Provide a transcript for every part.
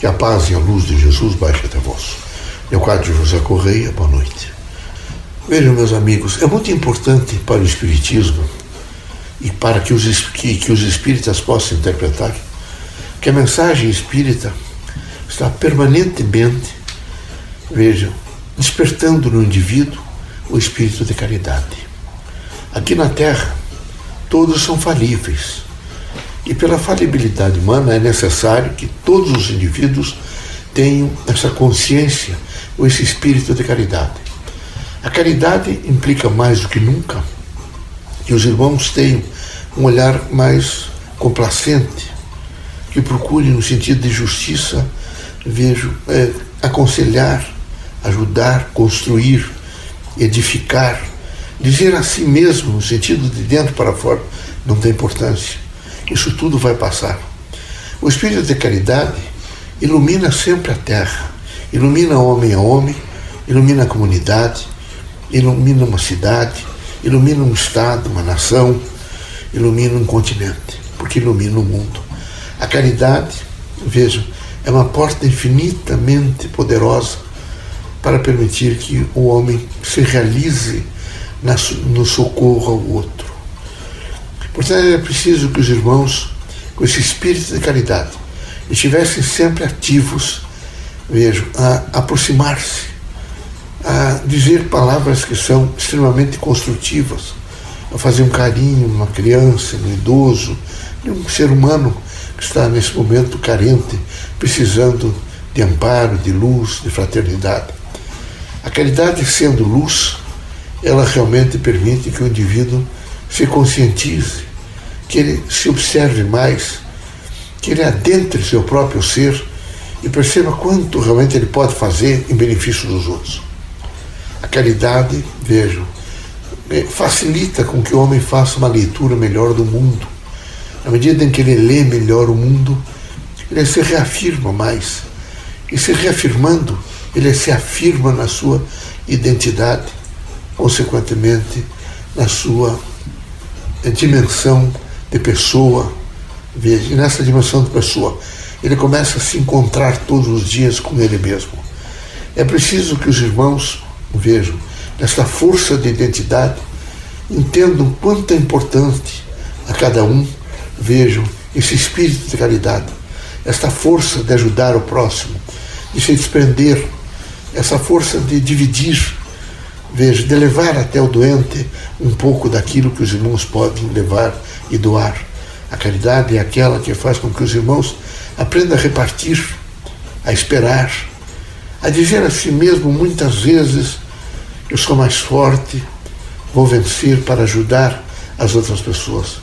Que a paz e a luz de Jesus baixe até vós. Leocádio José Correia, boa noite. Vejam, meus amigos, é muito importante para o Espiritismo e para que os, que, que os espíritas possam interpretar que a mensagem espírita está permanentemente, vejam, despertando no indivíduo o espírito de caridade. Aqui na Terra, todos são falíveis e pela falibilidade humana é necessário que todos os indivíduos tenham essa consciência ou esse espírito de caridade. A caridade implica mais do que nunca que os irmãos tenham um olhar mais complacente, que procurem no sentido de justiça, vejo, é, aconselhar, ajudar, construir, edificar, dizer a si mesmo, no sentido de dentro para fora, não tem importância isso tudo vai passar. O espírito de caridade ilumina sempre a terra, ilumina homem a homem, ilumina a comunidade, ilumina uma cidade, ilumina um estado, uma nação, ilumina um continente, porque ilumina o mundo. A caridade, vejam, é uma porta infinitamente poderosa para permitir que o homem se realize no socorro ao outro. Portanto, era preciso que os irmãos, com esse espírito de caridade, estivessem sempre ativos, vejo, a aproximar-se, a dizer palavras que são extremamente construtivas, a fazer um carinho numa criança, no idoso, num ser humano que está nesse momento carente, precisando de amparo, de luz, de fraternidade. A caridade sendo luz, ela realmente permite que o indivíduo se conscientize, que ele se observe mais, que ele adentre seu próprio ser e perceba quanto realmente ele pode fazer em benefício dos outros. A caridade, vejo, é, facilita com que o homem faça uma leitura melhor do mundo. Na medida em que ele lê melhor o mundo, ele se reafirma mais. E se reafirmando, ele se afirma na sua identidade, consequentemente, na sua dimensão de pessoa, veja, nessa dimensão de pessoa, ele começa a se encontrar todos os dias com ele mesmo. É preciso que os irmãos vejam, nesta força de identidade, entendam quanto é importante a cada um, vejam esse espírito de caridade, esta força de ajudar o próximo, de se desprender, essa força de dividir veja, de levar até o doente um pouco daquilo que os irmãos podem levar e doar. A caridade é aquela que faz com que os irmãos aprendam a repartir, a esperar, a dizer a si mesmo muitas vezes: eu sou mais forte, vou vencer para ajudar as outras pessoas.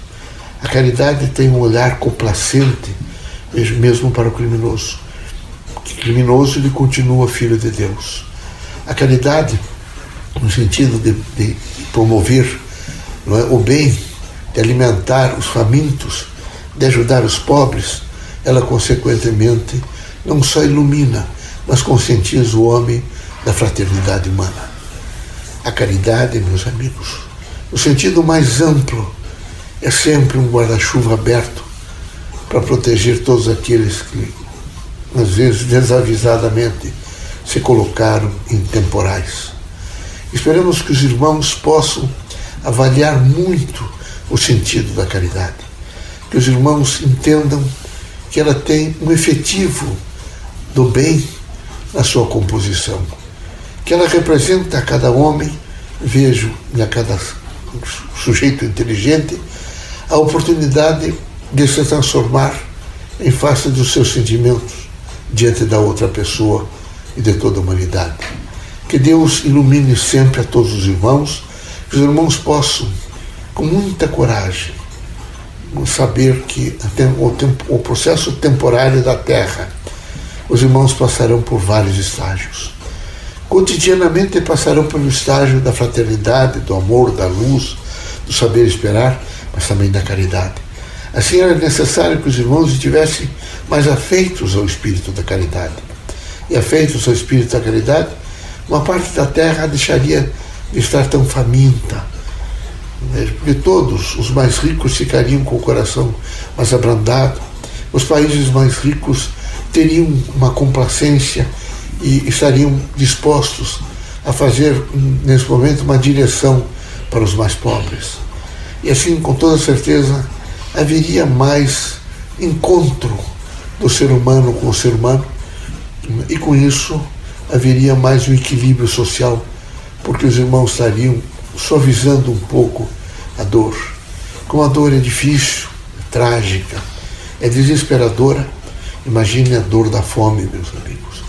A caridade tem um olhar complacente, mesmo para o criminoso. O criminoso ele continua filho de Deus. A caridade no sentido de, de promover é, o bem, de alimentar os famintos, de ajudar os pobres, ela consequentemente não só ilumina, mas conscientiza o homem da fraternidade humana. A caridade, meus amigos, no sentido mais amplo, é sempre um guarda-chuva aberto para proteger todos aqueles que, às vezes, desavisadamente, se colocaram em temporais. Esperamos que os irmãos possam avaliar muito o sentido da caridade, que os irmãos entendam que ela tem um efetivo do bem na sua composição, que ela representa a cada homem, vejo e a cada sujeito inteligente, a oportunidade de se transformar em face dos seus sentimentos diante da outra pessoa e de toda a humanidade. Que Deus ilumine sempre a todos os irmãos, que os irmãos possam, com muita coragem, saber que o, tempo, o processo temporário da Terra, os irmãos passarão por vários estágios. Cotidianamente passarão pelo estágio da fraternidade, do amor, da luz, do saber esperar, mas também da caridade. Assim era necessário que os irmãos estivessem mais afeitos ao espírito da caridade. E afeitos ao espírito da caridade, uma parte da terra deixaria de estar tão faminta, né? porque todos os mais ricos ficariam com o coração mais abrandado, os países mais ricos teriam uma complacência e estariam dispostos a fazer, nesse momento, uma direção para os mais pobres. E assim, com toda certeza, haveria mais encontro do ser humano com o ser humano, e com isso haveria mais um equilíbrio social, porque os irmãos estariam suavizando um pouco a dor. Como a dor é difícil, é trágica, é desesperadora, imagine a dor da fome, meus amigos.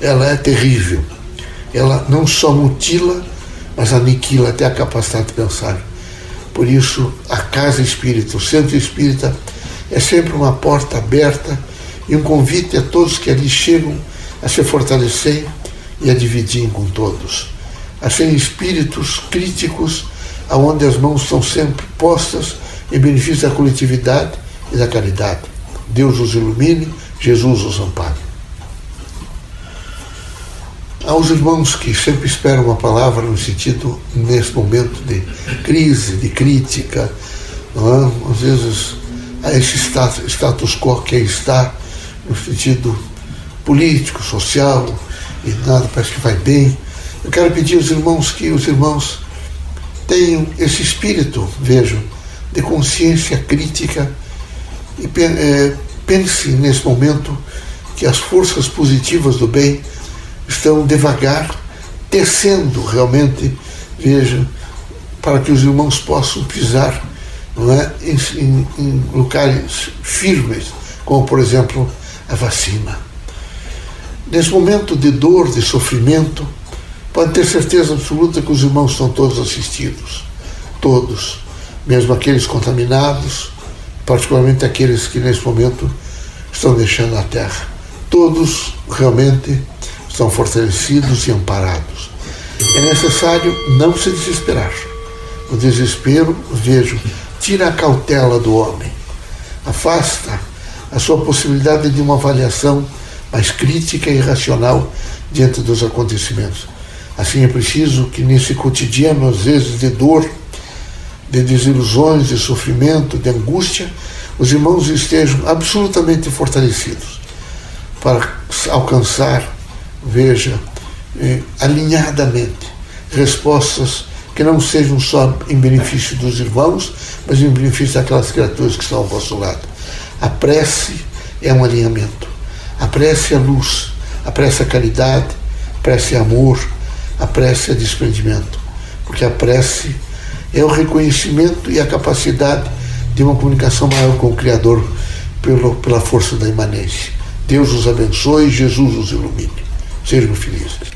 Ela é terrível. Ela não só mutila, mas aniquila até a capacidade de pensar. Por isso, a casa espírita, o centro espírita, é sempre uma porta aberta e um convite a todos que ali chegam a se fortalecerem e a dividirem com todos, a serem espíritos críticos, aonde as mãos estão sempre postas em benefício da coletividade e da caridade. Deus os ilumine, Jesus os ampare. Aos irmãos que sempre esperam uma palavra no sentido, nesse momento de crise, de crítica, é? às vezes a esse status, quo que está no sentido político, social, e nada parece que vai bem. Eu quero pedir aos irmãos que os irmãos tenham esse espírito, vejam, de consciência crítica e é, pense nesse momento que as forças positivas do bem estão devagar tecendo realmente, veja, para que os irmãos possam pisar não é, em, em, locais firmes, como por exemplo a vacina. Nesse momento de dor, de sofrimento, pode ter certeza absoluta que os irmãos estão todos assistidos. Todos. Mesmo aqueles contaminados, particularmente aqueles que nesse momento estão deixando a terra. Todos realmente estão fortalecidos e amparados. É necessário não se desesperar. O desespero, vejo, tira a cautela do homem, afasta a sua possibilidade de uma avaliação mais crítica e racional diante dos acontecimentos. Assim é preciso que nesse cotidiano, às vezes, de dor, de desilusões, de sofrimento, de angústia, os irmãos estejam absolutamente fortalecidos para alcançar veja, eh, alinhadamente, respostas que não sejam só em benefício dos irmãos, mas em benefício daquelas criaturas que estão ao vosso lado. A prece é um alinhamento. A prece é luz, a prece é caridade, a prece é amor, a prece é desprendimento. Porque a prece é o reconhecimento e a capacidade de uma comunicação maior com o Criador pelo, pela força da imanência. Deus os abençoe, Jesus os ilumine. Sejam felizes.